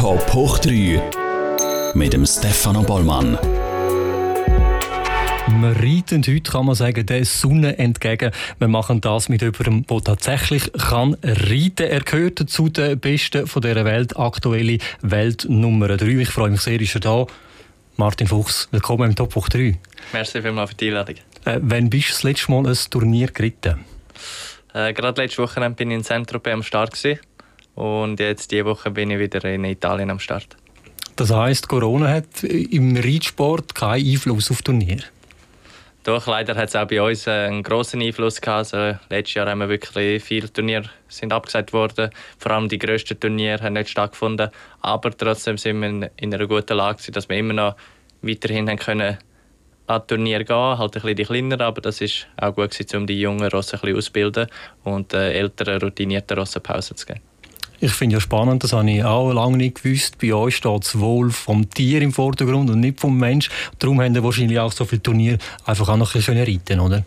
Top hoch 3 mit dem Stefano Bollmann. Wir reiten heute, kann man sagen, der Sonne entgegen. Wir machen das mit jemandem, der tatsächlich kann reiten. Er gehört zu den Besten von dieser Welt, aktuelle Welt Nummer 3. Ich freue mich sehr, ist er da. Martin Fuchs, willkommen im Top hoch 3. Merci vielmals für die Einladung. Äh, wann bist du das letzte Mal ein Turnier geritten? Äh, gerade letzte Woche bin ich in Centro am Start gewesen. Und jetzt diese Woche bin ich wieder in Italien am Start. Das heisst, Corona hat im Reitsport keinen Einfluss auf Turnier? Doch, leider hat es auch bei uns einen grossen Einfluss gehabt. Also, letztes Jahr haben wir wirklich viele Turniere sind abgesagt worden. Vor allem die grössten Turniere haben nicht stattgefunden. Aber trotzdem sind wir in einer guten Lage, dass wir immer noch weiterhin haben können an Turnier gehen, halt ein bisschen die kleineren, aber das ist auch gut gewesen, um die jungen Rosse ein bisschen auszubilden und äh, älteren, routinierten Rossen Pause zu geben. Ich finde ja spannend, das habe ich auch lange nicht gewusst. Bei euch steht das Wohl vom Tier im Vordergrund und nicht vom Mensch. Darum haben wir wahrscheinlich auch so viele Turniere einfach auch noch ein bisschen reiten, oder?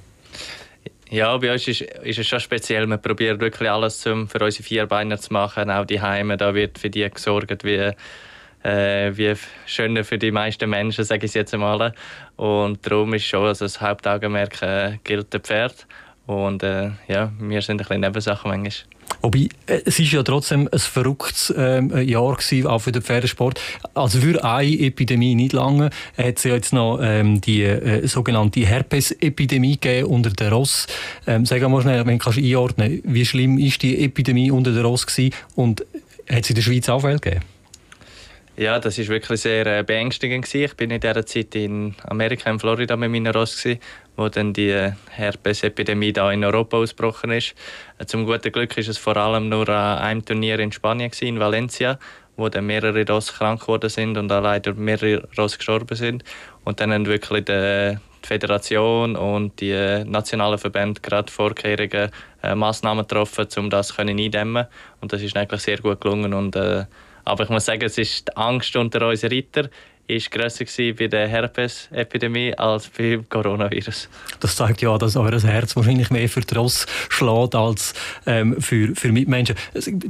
Ja, bei uns ist, ist es schon speziell. Wir probieren wirklich alles zum, für unsere Vierbeiner zu machen. Auch die Heime, da wird für die gesorgt, wie, äh, wie schöner für die meisten Menschen, sage ich jetzt einmal. Und darum ist schon also das Hauptaugenmerk äh, gilt der Pferd. Und äh, ja, wir sind ein bisschen Nebensachen manchmal. Wobei, äh, es ist ja trotzdem ein verrücktes ähm, Jahr gewesen, auch für den Pferdesport. Also für eine Epidemie nicht lange hat es ja jetzt noch ähm, die äh, sogenannte Herpes-Epidemie gegeben unter den Ross. Ähm, sag mal schnell, wenn du einordnen wie schlimm ist die Epidemie unter den Ross gewesen und hat es in der Schweiz auch Fälle gegeben? Ja, das ist wirklich sehr äh, beängstigend gewesen. Ich bin in dieser Zeit in Amerika, in Florida mit meiner Ross gewesen, wo dann die Herpesepidemie da in Europa ausgebrochen ist. Zum guten Glück ist es vor allem nur an einem Turnier in Spanien in Valencia, wo dann mehrere Ross krank geworden sind und da leider mehrere Ross gestorben sind. Und dann haben wirklich die, Föderation und die nationalen Verbände gerade Vorkehrungen, äh, Massnahmen getroffen, um das eindämmen. Und das ist eigentlich sehr gut gelungen und äh, aber ich muss sagen, es ist die Angst unter unseren Ritter ist grösser bei der Herpes-Epidemie als beim Coronavirus. Das zeigt ja, dass euer Herz wahrscheinlich mehr für die Ross schlägt als ähm, für, für Mitmenschen.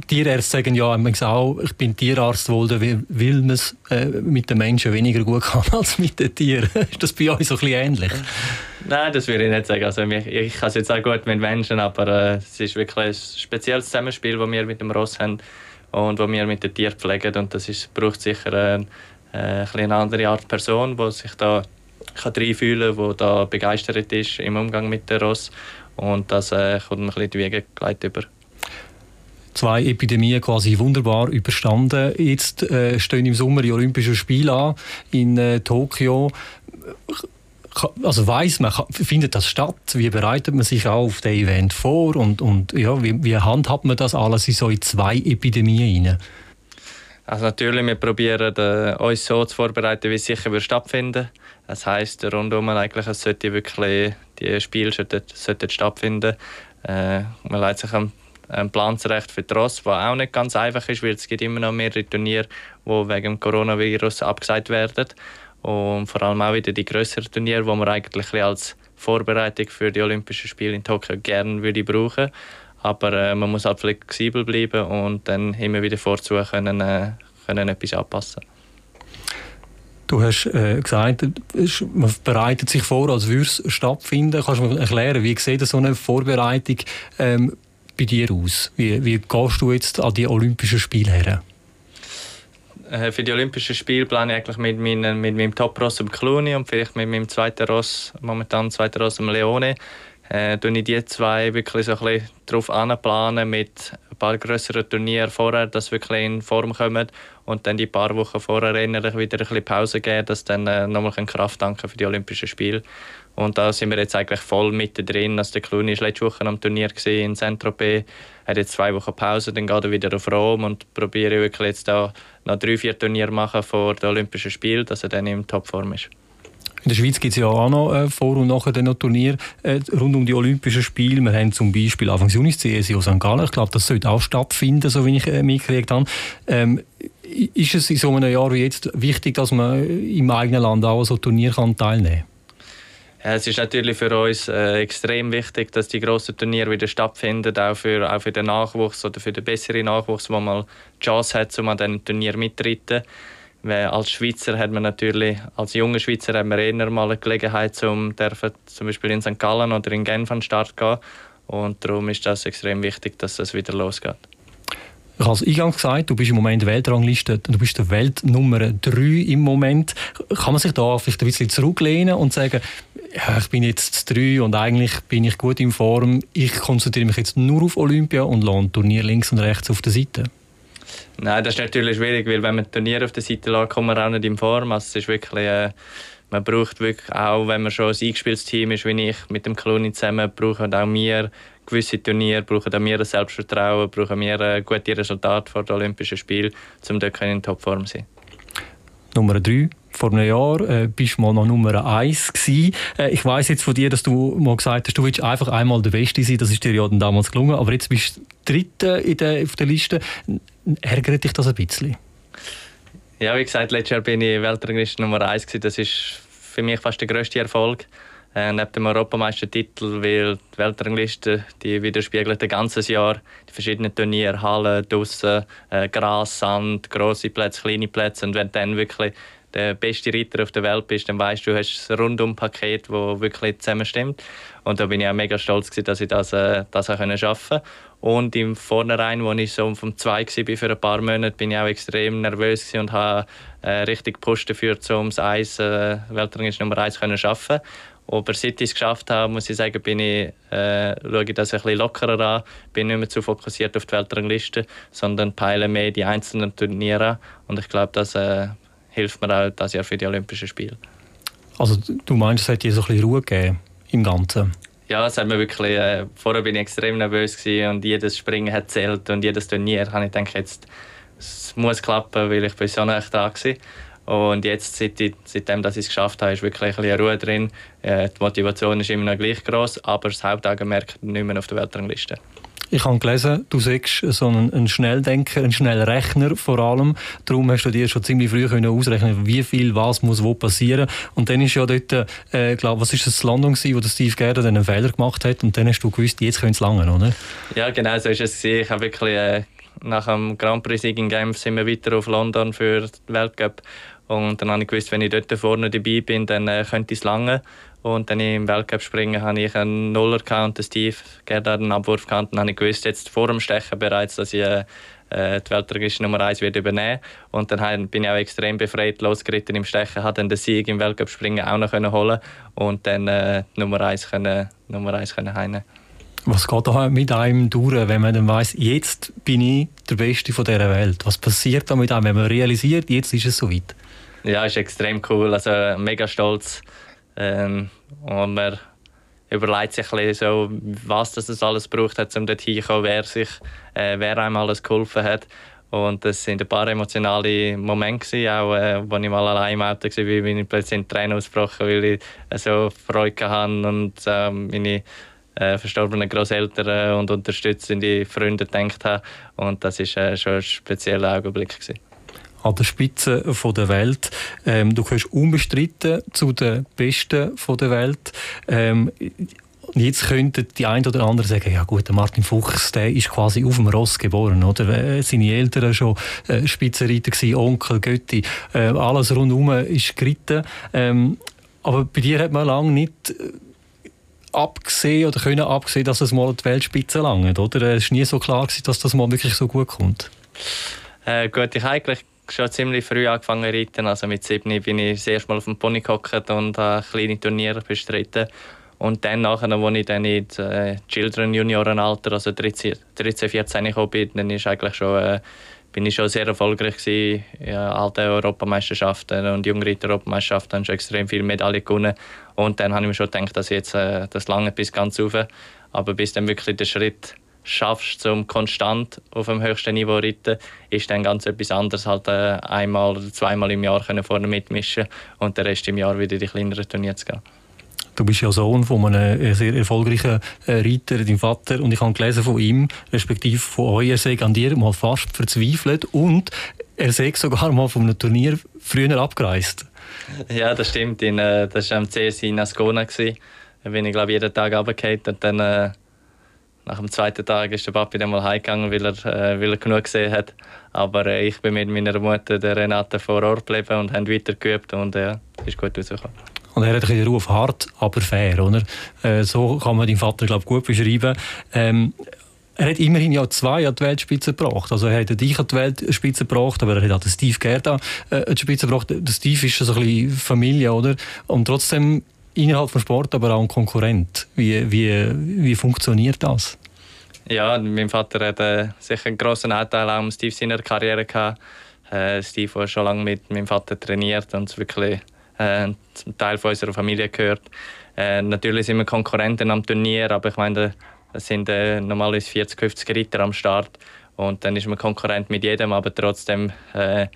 Tierärzte sagen ja auch, ich bin Tierarzt, weil man es äh, mit den Menschen weniger gut kann als mit den Tieren. ist das bei euch so ein bisschen ähnlich? Nein, das würde ich nicht sagen. Also, ich, ich kann es jetzt auch gut mit Menschen, aber äh, es ist wirklich ein spezielles Zusammenspiel, das wir mit dem Ross haben und wo wir mit den Tieren pflegen. Und das ist, braucht sicher eine, äh, eine andere Art Person, die sich da kann reinfühlen kann, die da begeistert ist im Umgang mit der Ross. Und das äh, kommt ein bisschen die Wege über zwei Epidemien quasi wunderbar überstanden. Jetzt äh, stehen im Sommer die Olympischen Spiele an in äh, Tokio also weiß man, findet das statt? Wie bereitet man sich auf das Event vor und, und ja, wie, wie handhabt man das alles in so zwei Epidemien rein? Also natürlich, wir probieren äh, uns so zu vorbereiten, wie es sicher wird stattfinden. Das heißt rundum eigentlich, es sollte wirklich die Spiele sollten, sollten stattfinden. Äh, man leitet sich einen, einen Plan für die Ross, was auch nicht ganz einfach ist, weil es gibt immer noch mehrere Turniere, die wegen dem Coronavirus abgesagt werden und vor allem auch wieder die größeren Turniere, die man eigentlich als Vorbereitung für die Olympischen Spiele in Tokio gerne würde brauchen. Aber äh, man muss halt flexibel bleiben und dann immer wieder vorzu können, äh, können etwas anpassen. Du hast äh, gesagt, man bereitet sich vor, als würde es stattfinden. Kannst du mir erklären, wie sieht so eine Vorbereitung ähm, bei dir aus? Wie, wie gehst du jetzt an die Olympischen Spiele her? Äh, für die Olympischen Spiele plane ich eigentlich mit, meinen, mit meinem Top-Ross im Cluny und vielleicht mit meinem zweiten Ross, momentan zweiten Ross im Leone, äh, ich die zwei wirklich so ein bisschen darauf anplanen mit ein paar größeren Turnieren vorher, dass wir wirklich in Form kommen und dann die paar Wochen vorher innerlich wieder ein bisschen Pause geben, dass dann äh, nochmal Kraft tanken für die Olympischen Spiele. Und da sind wir jetzt eigentlich voll mit drin. Also der Cluny war letzte Woche am Turnier in Saint-Tropez, hat jetzt zwei Wochen Pause, dann geht er wieder auf Rom und probiere wirklich jetzt da noch drei, vier Turniere machen vor den Olympischen Spielen, dass er dann in Topform ist. In der Schweiz gibt es ja auch noch äh, vor und nachher noch Turnier äh, rund um die Olympischen Spiele. Wir haben zum Beispiel Anfang Juni das CSIO St. Gallen. Ich glaube, das sollte auch stattfinden, so wie ich äh, mitgekriegt habe. Ähm, ist es in so einem Jahr wie jetzt wichtig, dass man im eigenen Land auch so Turnier kann teilnehmen kann? Es ist natürlich für uns äh, extrem wichtig, dass die grossen Turniere wieder stattfinden, auch für, auch für den Nachwuchs oder für den besseren Nachwuchs, der mal die Chance hat, um an diesen Turnier mitzutreten. Als Schweizer hat man natürlich, als junger Schweizer hat man eher mal eine Gelegenheit, um zum Beispiel in St. Gallen oder in Genf an den Start zu gehen. Und darum ist das extrem wichtig, dass es wieder losgeht. Ich habe es eingangs gesagt, du bist im Moment Weltrangliste, du bist der Weltnummer 3 im Moment. Kann man sich da vielleicht ein bisschen zurücklehnen und sagen, ja, ich bin jetzt 3 und eigentlich bin ich gut in Form, ich konzentriere mich jetzt nur auf Olympia und lasse Turnier links und rechts auf der Seite? Nein, das ist natürlich schwierig, weil wenn man Turnier auf der Seite lässt, kommt man auch nicht in Form. Also es ist wirklich... Äh man braucht wirklich auch, wenn man schon ein eingespieltes Team ist, wie ich mit dem Clooney zusammen, brauchen auch wir gewisse Turniere, brauchen auch wir ein Selbstvertrauen, brauchen wir ein gutes Resultat vor den Olympischen Spielen, um dort in Topform zu sein. Nummer 3 vor einem Jahr äh, bist du mal noch Nummer 1 gewesen. Äh, ich weiß jetzt von dir, dass du mal gesagt hast, du willst einfach einmal der Beste sein. Das ist dir ja dann damals gelungen. Aber jetzt bist du Dritter in der, auf der Liste. Ärgert dich das ein bisschen? Ja, wie gesagt, letztes Jahr bin ich Weltrangliste Nummer 1 gewesen. Das ist für mich fast der grösste Erfolg. Äh, neben dem Europameistertitel, weil die Weltrangliste die widerspiegelt ein ganzes Jahr die verschiedenen Turniere, Hallen, draussen, äh, Gras, Sand, grosse Plätze, kleine Plätze. Und wenn dann wirklich der beste Reiter auf der Welt bist, dann weißt du, du hast ein Rundum-Paket, das wirklich zusammenstimmt. Und da bin ich auch mega stolz, dass ich das, äh, das auch schaffen konnte. Und im Vornherein, als ich so vom 2 war für ein paar Monate, bin ich auch extrem nervös und habe äh, richtig gepusht dafür, um das Eis, äh, Weltrangliste Nummer 1 zu schaffen. Aber seit ich es geschafft habe, muss ich sagen, bin ich, äh, schaue ich das ein bisschen lockerer an. Bin nicht mehr zu fokussiert auf die Weltrangliste, sondern peile mehr die einzelnen Turniere an. Und ich glaube, das äh, hilft mir auch das Jahr für die Olympischen Spiele. Also du meinst, es hat dir so ein bisschen Ruhe gegeben im Ganzen? Ja, es hat mir wirklich, äh, vorher bin ich extrem nervös und jedes Springen hat zählt und jedes Turnier habe ich gedacht, jetzt es muss klappen, weil ich bin so nah dran war. Und jetzt, seit ich, seitdem dass ich es geschafft habe, ist wirklich ein bisschen Ruhe drin. Äh, die Motivation ist immer noch gleich groß, aber das Hauptaugenmerk nicht mehr auf der Weltrangliste. Ich habe gelesen, du sagst so ein, ein Schnelldenker, ein Schnellrechner vor allem. Darum hast du dir schon ziemlich früh können ausrechnen, wie viel was muss wo passieren. Und dann ist ja dort, äh, glaube was ist das London gewesen, wo der Steve Gerrard einen Fehler gemacht hat. Und dann hast du gewusst, jetzt könnte es lange, oder? Ja, genau so ist es. Ich habe wirklich äh, nach dem Grand Prix-Sieg in Genf sind wir weiter auf London für den Weltcup. Und dann habe ich gewusst, wenn ich dort vorne dabei bin, dann äh, könnte es lange. Und dann im Weltcup springen habe ich einen Nuller gehabt und Steve Gerda einen Abwurf gehabt. Und dann habe ich gewusst, jetzt vor dem Stechen bereits, dass ich äh, äh die Weltregische Nummer 1 wird übernehmen Und dann bin ich auch extrem befreit losgeritten im Stechen, habe dann den Sieg im Weltcup springen auch noch können holen und dann äh, Nummer 1 können, Nummer 1 können heimnehmen. Was geht da mit einem durch, wenn man dann weiss, jetzt bin ich der Beste von dieser Welt? Was passiert da mit einem, wenn man realisiert, jetzt ist es soweit? Ja, ist extrem cool. Also mega stolz. Ähm, und man überlegt sich ein so, was das alles braucht hat, um dorthin zu kommen, wer, sich, äh, wer einem alles geholfen hat. Und das sind ein paar emotionale Momente, auch äh, als ich mal allein im Auto war, wie ich plötzlich in Tränen ausgebrochen weil ich äh, so Freude hatte und äh, meine äh, verstorbenen Großeltern und unterstützende Freunde gedacht habe. Und das war äh, schon ein spezieller Augenblick. Gewesen an der Spitze der Welt. Ähm, du gehörst unbestritten zu den Besten der Welt. Ähm, Jetzt könnten die einen oder anderen sagen, ja gut, der Martin Fuchs, der ist quasi auf dem Ross geboren, oder? Äh, seine Eltern schon äh, Spitzenreiter gewesen, Onkel, Götti, äh, alles rundherum ist geritten. Ähm, aber bei dir hat man lange nicht äh, abgesehen oder können abgesehen, dass es mal die Weltspitze langt, oder? Es war nie so klar dass das mal wirklich so gut kommt. Äh, gut, ich eigentlich schon ziemlich früh angefangen zu reiten. Also mit sieben bin ich das erste Mal auf dem Pony gehockt und habe kleine Turniere bestritten. Und dann nachher, als ich dann in äh, Children Juniorenalter, also 13, 13 14 gekommen bin, dann ist eigentlich schon, äh, bin ich schon sehr erfolgreich gewesen. Ja, alte Europameisterschaften und Jungreiter-Europameisterschaften haben schon extrem viele Medaillen gewonnen. Und dann habe ich mir schon gedacht, dass jetzt äh, das lange bis ganz rauf. Aber bis dann wirklich der Schritt schaffst, um konstant auf dem höchsten Niveau zu reiten, ist dann ganz etwas anderes, halt äh, einmal oder zweimal im Jahr können vorne mitmischen und den Rest im Jahr wieder in die kleineren Turniere zu gehen. Du bist ja Sohn von einem äh, sehr erfolgreichen äh, Reiter, deinem Vater, und ich habe gelesen von ihm, respektive von euch, er sei an dir mal fast verzweifelt und er sei sogar mal von einem Turnier früher abgereist. Ja, das stimmt. In, das war am CSI in Ascona. Da bin ich, glaube jeden Tag runtergefallen. Und dann, nach dem zweiten Tag ist der Papi dann mal heimgegangen, weil er, äh, weil er genug gesehen hat. Aber äh, ich bin mit meiner Mutter, der Renate, vor Ort geblieben und haben weiter geübt. Und ja, ist gut rausgekommen. Und er hat den Ruf hart, aber fair, oder? Äh, so kann man deinen Vater, glaube gut beschreiben. Ähm, er hat immerhin ja zwei an die Weltspitze gebracht. Also er hat dich an die Weltspitze gebracht, aber er hat auch den Steve Gerda äh, an die Spitze gebracht. Steve ist so ein bisschen Familie, oder? Und trotzdem innerhalb des Sport, aber auch ein Konkurrent. Wie, wie, wie funktioniert das? Ja, mein Vater hat äh, sicher einen grossen Anteil an Steve seiner Karriere gehabt. Äh, Steve hat schon lange mit meinem Vater trainiert und wirklich äh, zum Teil von unserer Familie gehört. Äh, natürlich sind wir Konkurrenten am Turnier, aber ich meine, es sind äh, normalerweise 40, 50 Ritter am Start und dann ist man Konkurrent mit jedem, aber trotzdem, äh,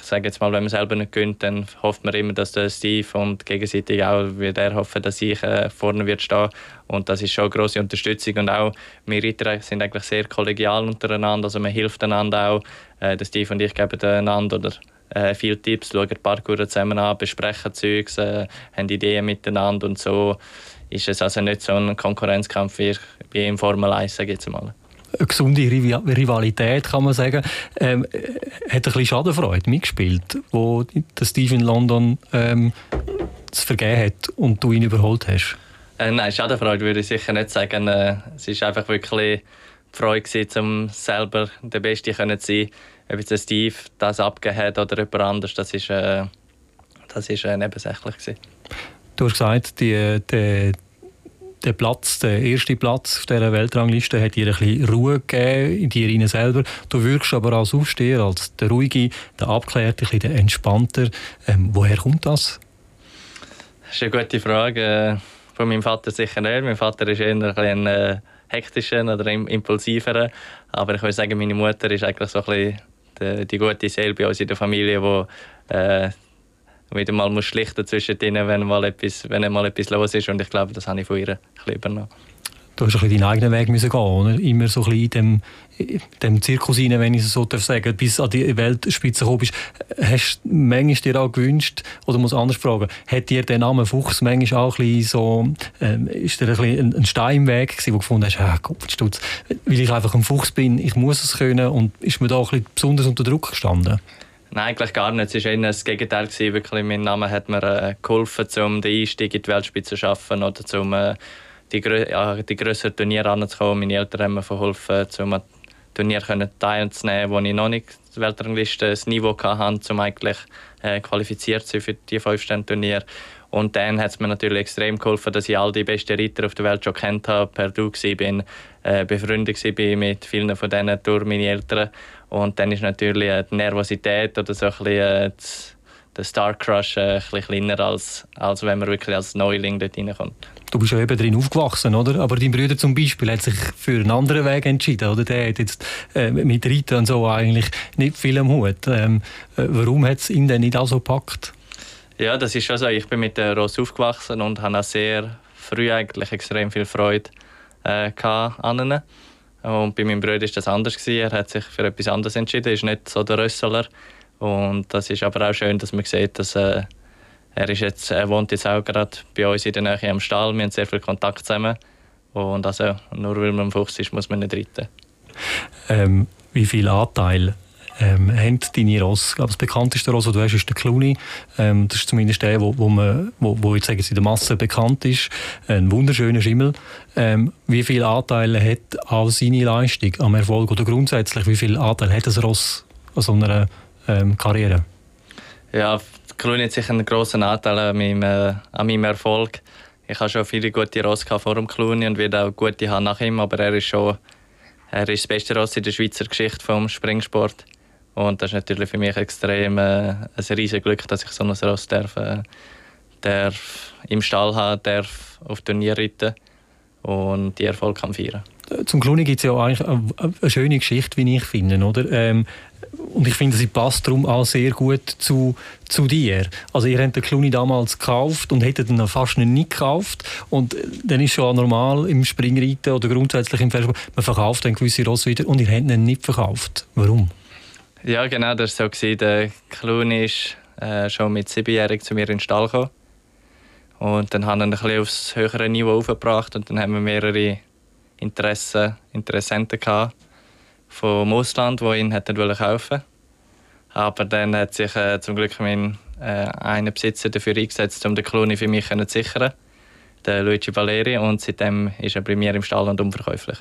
ich sage jetzt mal, wenn man selber nicht gönnt, dann hofft man immer, dass der Steve und gegenseitig auch wird er hoffen, dass ich äh, vorne wird stehen. Und das ist schon eine grosse Unterstützung. Und auch wir Ritter sind eigentlich sehr kollegial untereinander, also man hilft einander auch, äh, der Steve und ich geben einander oder äh, viele Tipps, schauen Parkour zusammen an, besprechen Zeugs, äh, haben Ideen miteinander und so. Ist es also nicht so ein Konkurrenzkampf wie, wie im Formel 1, sage ich jetzt mal. Eine gesunde Rivalität, kann man sagen. Ähm, hat ein bisschen Schadenfreude mitgespielt, wo der Steve in London ähm, zu vergeben hat und du ihn überholt hast? Äh, nein, Schadenfreude würde ich sicher nicht sagen. Äh, es war einfach wirklich die Freude, um selber der Beste zu sein. Ob jetzt Steve das abgegeben hat oder jemand anders, das ist, äh, das ist äh, nebensächlich. Gewesen. Du hast gesagt, die, die, der Platz, der erste Platz auf dieser Weltrangliste hat dir ein bisschen Ruhe gegeben in dir selber. Du wirkst aber als Aufsteher, als der ruhige, der abklärte, der entspannter. Ähm, woher kommt das? Das ist eine gute Frage. Äh, von meinem Vater sicher nicht. Mein Vater ist eher ein, ein äh, hektischer oder impulsiver. Aber ich würde sagen, meine Mutter ist eigentlich so ein bisschen die, die gute Seele bei uns in der Familie, die äh, wieder mal muss schlichten zwischen denen, wenn mal etwas, wenn mal etwas los ist. Und ich glaube, das habe ich von ihr übernommen. Du hast ein bisschen deinen eigenen Weg müssen gehen, oder? Immer so ein bisschen in dem, in dem Zirkus rein, wenn ich es so sagen bis an die Weltspitze gekommen bist. Hast du manchmal dir auch gewünscht, oder muss anders fragen, hat dir der Name Fuchs manchmal auch ein bisschen so, ähm, ist dir ein, bisschen ein Stein im Weg gewesen, wo du gefunden hast, ah, Kopfstutz, weil ich einfach ein Fuchs bin, ich muss es können und ist mir da ein bisschen besonders unter Druck gestanden? Nein, eigentlich gar nicht. Es war eher das Gegenteil. Wirklich, mein Name hat mir äh, geholfen, um den Einstieg in die Weltspitze zu schaffen oder um äh, die, grö ja, die grösseren Turniere anzukommen. Meine Eltern haben mir geholfen, um an Turnieren teilzunehmen, wo ich noch nicht die Weltrangliste das Niveau hatte, um eigentlich äh, qualifiziert zu sein für die fünf Turniere. Und dann hat es mir natürlich extrem geholfen, dass ich all die besten Reiter auf der Welt schon kennt habe, per Du war, äh, befreundet war mit vielen von denen durch meine Eltern. Und dann ist natürlich äh, die Nervosität oder so ein bisschen, äh, der Star Crush äh, ein bisschen kleiner, als, als wenn man wirklich als Neuling dort reinkommt. Du bist ja eben drin aufgewachsen, oder? Aber dein Bruder zum Beispiel hat sich für einen anderen Weg entschieden, oder? Der hat jetzt äh, mit Reiten und so eigentlich nicht viel am Hut. Ähm, äh, warum hat es ihn denn nicht auch so gepackt? Ja, das ist schon so. Ich bin mit der Ross aufgewachsen und habe auch sehr früh eigentlich extrem viel Freude äh, an ihnen. Und bei meinem Bruder war das anders. Gewesen. Er hat sich für etwas anderes entschieden. Er ist nicht so der Rösseler. Und das ist aber auch schön, dass man sieht, dass äh, er, ist jetzt, er wohnt jetzt auch gerade bei uns in der Nähe am Stall. Wir haben sehr viel Kontakt zusammen. Und also, nur weil man ein Fuchs ist, muss man nicht reiten. Ähm, wie viel Anteil ähm, haben deine Ross. Das bekannteste Ross, das du hast, ist der Clooney. Ähm, das ist zumindest der, wo, wo, man, wo, wo jetzt sagen Sie, der Masse bekannt ist. Ein wunderschöner Schimmel. Ähm, wie viel Anteil hat auch seine Leistung am Erfolg oder grundsätzlich, wie viel Anteil hat das Ross an so einer ähm, Karriere? Ja, Clooney hat sicher einen grossen Anteil an meinem, äh, an meinem Erfolg. Ich habe schon viele gute Ross vor dem Clooney und werde auch gute nach ihm, aber er ist schon er ist das beste Ross in der Schweizer Geschichte vom Springsport. Und das ist natürlich für mich extrem äh, ein riesiges Glück, dass ich so ein Ross darf, äh, darf im Stall haben darf, auf Turnier reiten und die Erfolg kann feiern Zum Cluny gibt es ja eigentlich eine, schöne Geschichte, wie ich finde. Oder? Ähm, und ich finde, sie passt darum auch sehr gut zu, zu dir. Also ihr habt den Cluny damals gekauft und hättet ihn fast nicht gekauft. Und dann ist schon normal im Springreiten oder grundsätzlich im Pferdesport, man verkauft dann gewisse Ross wieder und ihr habt ihn nicht verkauft. Warum? Ja, genau, das war so. Der Clown ist äh, schon mit siebenjährig zu mir in den Stall gekommen. Und dann haben wir ihn ein bisschen aufs höhere Niveau aufgebracht und dann haben wir mehrere Interessen, Interessenten gehabt vom Ausland, die ihn hätten kaufen. Aber dann hat sich äh, zum Glück mein äh, einer Besitzer dafür eingesetzt, um den Kloni für mich zu sichern, der Luigi Valeri. Und seitdem ist er bei mir im Stall und unverkäuflich.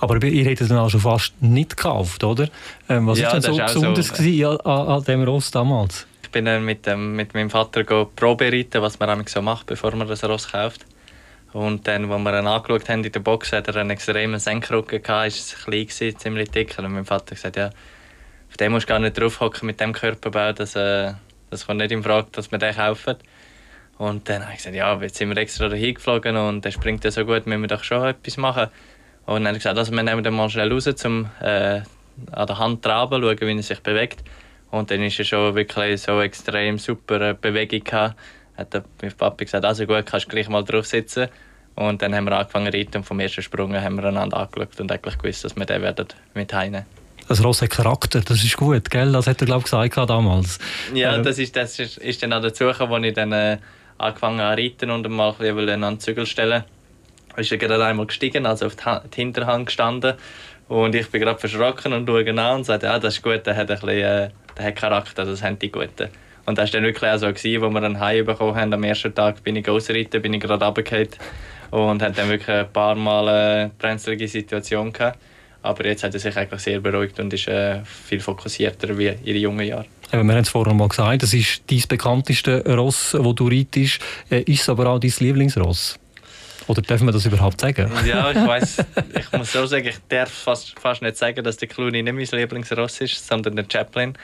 Aber ihr hättet ihn auch schon fast nicht gekauft, oder? Ähm, was ja, ist denn so besonders so, äh, an, an dem Ross damals? Ich bin dann mit, ähm, mit meinem Vater Probe reiten, was man so macht, bevor man das Ross kauft. Und dann, als wir ihn angeschaut haben in der Box, hat er einen extremen Senkrücken gehabt, ist klein gewesen, ziemlich dick. Und mein Vater gesagt, ja, auf dem musst du gar nicht draufhocken mit dem Körperbau, das, äh, das kommt nicht in Frage, dass wir den kaufen. Und dann habe ich gesagt, ja, jetzt sind wir extra dahin geflogen und der springt ja so gut, müssen wir doch schon etwas machen. Und dann habe ich gesagt, also wir nehmen den mal schnell raus, um äh, an der Hand traben, schauen, wie er sich bewegt. Und dann ist er schon wirklich so extrem super Bewegung gehabt. Hat mein Papa gesagt, also gut, kannst du gleich mal drauf sitzen. Und dann haben wir angefangen zu reiten und vom ersten Sprung haben wir einander angeschaut und eigentlich gewusst, dass wir den werden mit heimnehmen das Ross hat Charakter, das ist gut, gell? Das hat er, glaube ich, gesagt damals. Ja, äh. das, ist, das ist, ist dann auch dazu gekommen, als ich dann äh, angefangen zu reiten und mal ein bisschen an den Zügel stellen ist er gerade einmal gestiegen, also auf die Hinterhand gestanden. Und ich bin gerade verschrocken und schaue an und sage, ja, das ist gut, der hat, ein bisschen, äh, der hat Charakter, das haben die Guten. Und das war dann wirklich auch so, als wir dann heim bekommen haben. Am ersten Tag bin ich ausreiten, bin ich gerade runtergefallen und hatte dann wirklich ein paar Mal eine brenzlige Situation gehabt. Aber jetzt hat er sich eigentlich sehr beruhigt und ist äh, viel fokussierter wie in den jungen Jahren. Eben, wir haben es vorhin mal gesagt, das ist dein bekannteste Ross, das du reitest. Äh, ist es aber auch dein Lieblingsross? Oder dürfen wir das überhaupt sagen? Ja, ich weiß. Ich muss so sagen, ich darf fast, fast nicht sagen, dass der Clooney nicht mein Lieblingsross ist, sondern der Chaplin.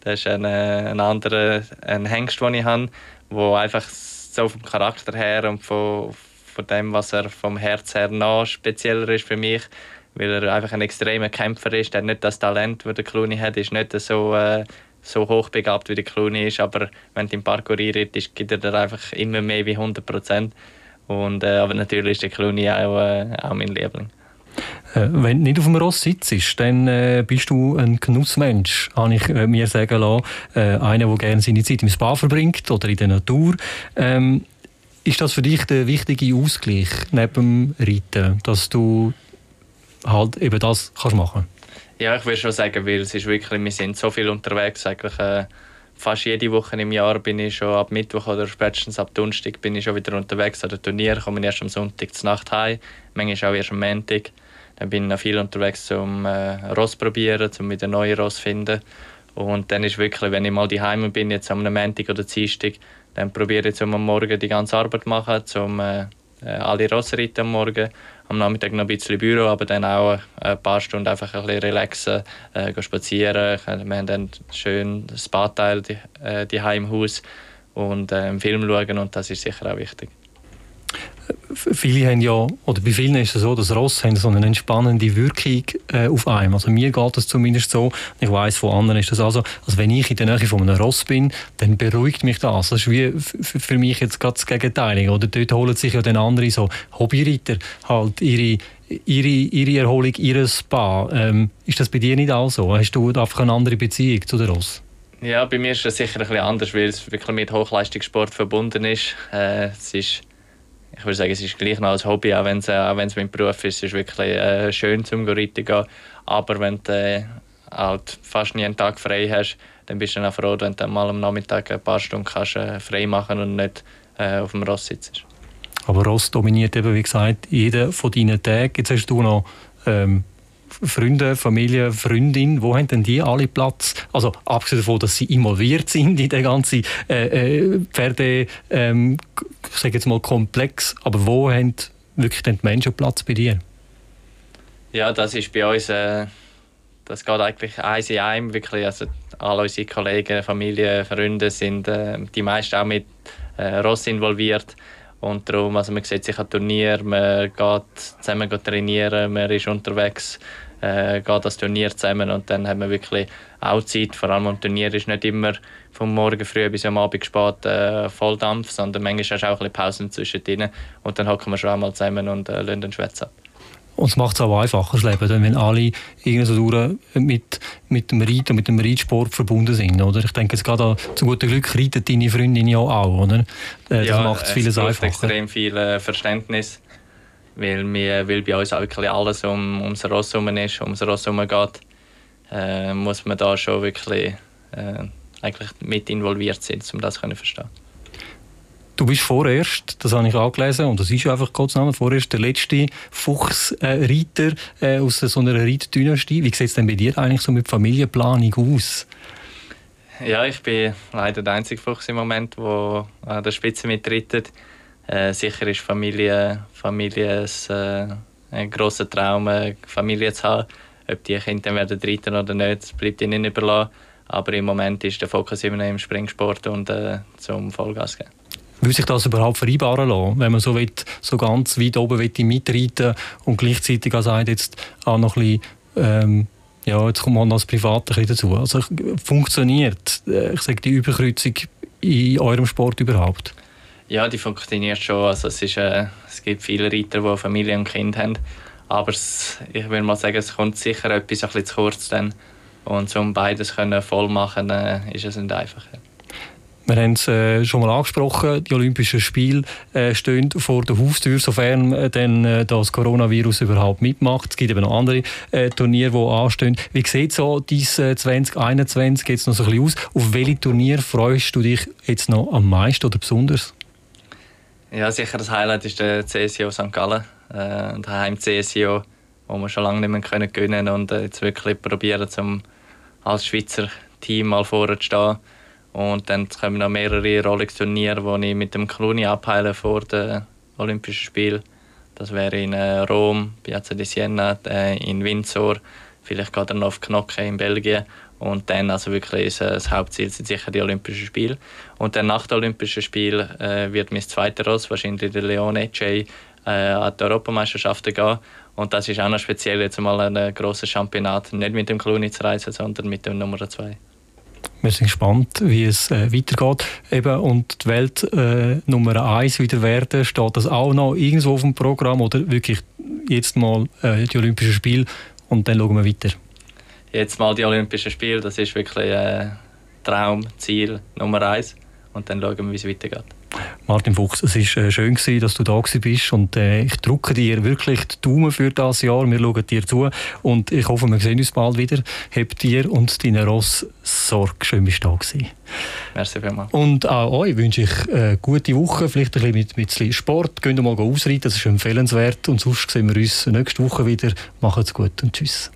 Das ist ein, äh, ein anderer ein Hengst, den ich habe, der einfach so vom Charakter her und von, von dem, was er vom Herz her noch spezieller ist für mich, weil er einfach ein extremer Kämpfer ist. Er hat nicht das Talent, das der Clooney hat, ist nicht so, äh, so hochbegabt wie der Clooney ist, aber wenn du im Parkour einrittest, gibt er dir einfach immer mehr wie 100 Prozent. Und, äh, aber natürlich ist der Clooney auch, äh, auch mein Liebling. Äh, wenn du nicht auf dem Ross sitzt, dann äh, bist du ein Genussmensch, habe ich äh, mir sagen lassen. Äh, einer, der gerne seine Zeit im Spa verbringt oder in der Natur. Ähm, ist das für dich der wichtige Ausgleich neben dem Reiten, dass du halt eben das kannst machen Ja, ich würde schon sagen, weil es ist wirklich, wir sind so viel unterwegs, eigentlich äh, fast jede Woche im Jahr bin ich schon ab Mittwoch oder spätestens ab Donnerstag bin ich schon wieder unterwegs an den Turnier, komme erst am Sonntag zur Nacht heim, manchmal auch erst am Montag. Dann bin ich noch viel unterwegs zum äh, Ross probieren, um wieder neue Ross finden. Und dann ist wirklich, wenn ich mal daheim bin, jetzt am Montag oder Dienstag, dann probiere ich um am Morgen die ganze Arbeit zu machen, um äh alle Ross reiten am Morgen am Nachmittag noch ein bisschen Büro, aber dann auch ein paar Stunden einfach ein bisschen relaxen, äh, spazieren. Wir haben dann schön das Badteil die, äh, im Haus und äh, einen Film schauen und das ist sicher auch wichtig. Viele haben ja, oder bei vielen ist es so, dass Ross haben so eine entspannende Wirkung äh, auf einem. Also mir geht das zumindest so. Ich weiß von anderen ist das also, also wenn ich in der Nähe von einem Ross bin, dann beruhigt mich das. Das ist wie für mich jetzt gerade das Gegenteil. Oder dort holen sich ja dann andere so Hobbyreiter halt ihre ihre, ihre Erholung, ihr Spa. Ähm, ist das bei dir nicht auch so? Hast du einfach eine andere Beziehung zu den Ross? Ja, bei mir ist das sicher ein bisschen anders, weil es wirklich mit Hochleistungssport verbunden ist. Äh, es ist ich würde sagen, es ist gleich noch als Hobby, auch wenn es, äh, auch wenn es mein Beruf ist. Es ist wirklich äh, schön zum Reiten gehen. Aber wenn du äh, halt fast nie einen Tag frei hast, dann bist du dann auch froh, wenn du mal am Nachmittag ein paar Stunden kannst, äh, frei machen und nicht äh, auf dem Ross sitzt. Aber Ross dominiert eben, wie gesagt, jeden von deinen Tagen. Jetzt hast du noch ähm, Freunde, Familie, Freundin, wo haben denn die alle Platz? Also abgesehen davon, dass sie involviert sind in den ganzen äh, äh, Pferde, ähm, ich sage jetzt mal Komplex, aber wo haben wirklich die Menschen Platz bei dir? Ja, das ist bei uns, äh, das geht eigentlich eins in einem, wirklich, also alle unsere Kollegen, Familie, Freunde sind äh, die meisten auch mit äh, Ross involviert. Und darum, also man sieht sich an Turnier, man geht zusammen trainieren, man ist unterwegs, äh, geht das Turnier zusammen und dann haben wir wirklich auch Zeit. Vor allem am Turnier ist nicht immer vom Morgen früh bis am Abend spät äh, Volldampf, sondern manchmal hast du auch ein bisschen Pausen zwischendrin und dann hocken wir schon einmal zusammen und äh, lassen den Schwätz ab. Und es macht es auch einfacher, das Leben, wenn alle irgendwie so durch mit, mit dem Reiten, mit dem Reitsport verbunden sind. Oder? Ich denke, jetzt gerade zu gutem Glück reitet deine Freundin ja auch. Oder? Äh, das ja, macht es vieles einfacher. extrem viel äh, Verständnis, weil, wir, weil bei uns auch wirklich alles um, ums Ross herum ist, ums Ross herum geht. Äh, muss man da schon wirklich äh, eigentlich mit involviert sein, um das zu verstehen. Du bist vorerst, das habe ich angelesen, und das ist einfach kurz Name, vorerst der letzte Fuchsreiter äh, aus so einer Reitdynastie. Wie sieht es denn bei dir eigentlich so mit Familienplanung aus? Ja, ich bin leider der einzige Fuchs im Moment, der an der Spitze mitreitet. Äh, sicher ist Familie, Familie ein, äh, ein grosser Traum, eine Familie zu haben. Ob die Kinder werden reiten oder nicht, das bleibt ihnen überlassen. Aber im Moment ist der Fokus immer noch im Springsport und äh, zum Vollgas geben. Würde sich das überhaupt vereinbaren lassen, wenn man so, will, so ganz weit oben will, mitreiten und gleichzeitig auch sagt, jetzt auch noch ein bisschen, ähm, ja, jetzt kommt man als Privat dazu. Also funktioniert, äh, ich sage, die Überkreuzung in eurem Sport überhaupt? Ja, die funktioniert schon. Also es, ist, äh, es gibt viele Reiter, die Familie und Kind haben. Aber es, ich würde mal sagen, es kommt sicher etwas ein bisschen zu kurz. Dann. Und um beides können voll machen, äh, ist es nicht einfach. Wir haben es äh, schon mal angesprochen, die Olympischen Spiele äh, stehen vor der Haustür, sofern äh, denn, äh, das Coronavirus überhaupt mitmacht. Es gibt eben noch andere äh, Turniere, die anstehen. Wie sieht so dieses äh, 2021 jetzt noch so ein bisschen aus? Auf welche Turnier freust du dich jetzt noch am meisten oder besonders? Ja, sicher das Highlight ist der CSIO St. Gallen, äh, der Heim-CSIO, wo wir schon lange nicht mehr können gewinnen und äh, jetzt wirklich probieren, zum als Schweizer Team mal vorne zu stehen und dann kommen noch mehrere Rolex-Turniere, die ich mit dem Cluny abheile vor den Olympischen Spielen. Das wäre in äh, Rom, Piazza di Siena, äh, in Windsor, vielleicht geht noch auf Knocke in Belgien. Und dann also wirklich äh, das Hauptziel sind sicher die Olympischen Spiele. Und dann nach den Olympischen Spielen äh, wird mein zweiter Ross, wahrscheinlich der Leone J, äh, an die Europameisterschaften gehen. Und das ist auch noch speziell, jetzt mal ein grosses Championat, nicht mit dem Cluny zu reisen, sondern mit dem Nummer 2. Wir sind gespannt, wie es äh, weitergeht. Eben, und die Welt äh, Nummer eins wieder werden, steht das auch noch irgendwo auf dem Programm oder wirklich jetzt mal äh, die Olympischen Spiele und dann schauen wir weiter? Jetzt mal die Olympischen Spiele, das ist wirklich äh, Traum, Ziel Nummer eins und dann schauen wir, wie es weitergeht. Martin Fuchs, es war äh, schön, gewesen, dass du da bist und äh, ich drücke dir wirklich die Daumen für das Jahr. Wir schauen dir zu und ich hoffe, wir sehen uns bald wieder. Hab dir und deine Ross Sorge. Schön, bist du da gewesen. Merci vielmals. Und auch euch wünsche ich eine äh, gute Woche, vielleicht ein bisschen mit, mit bisschen Sport. Geht mal ausreiten, das ist empfehlenswert und sonst sehen wir uns nächste Woche wieder. Macht's gut und tschüss.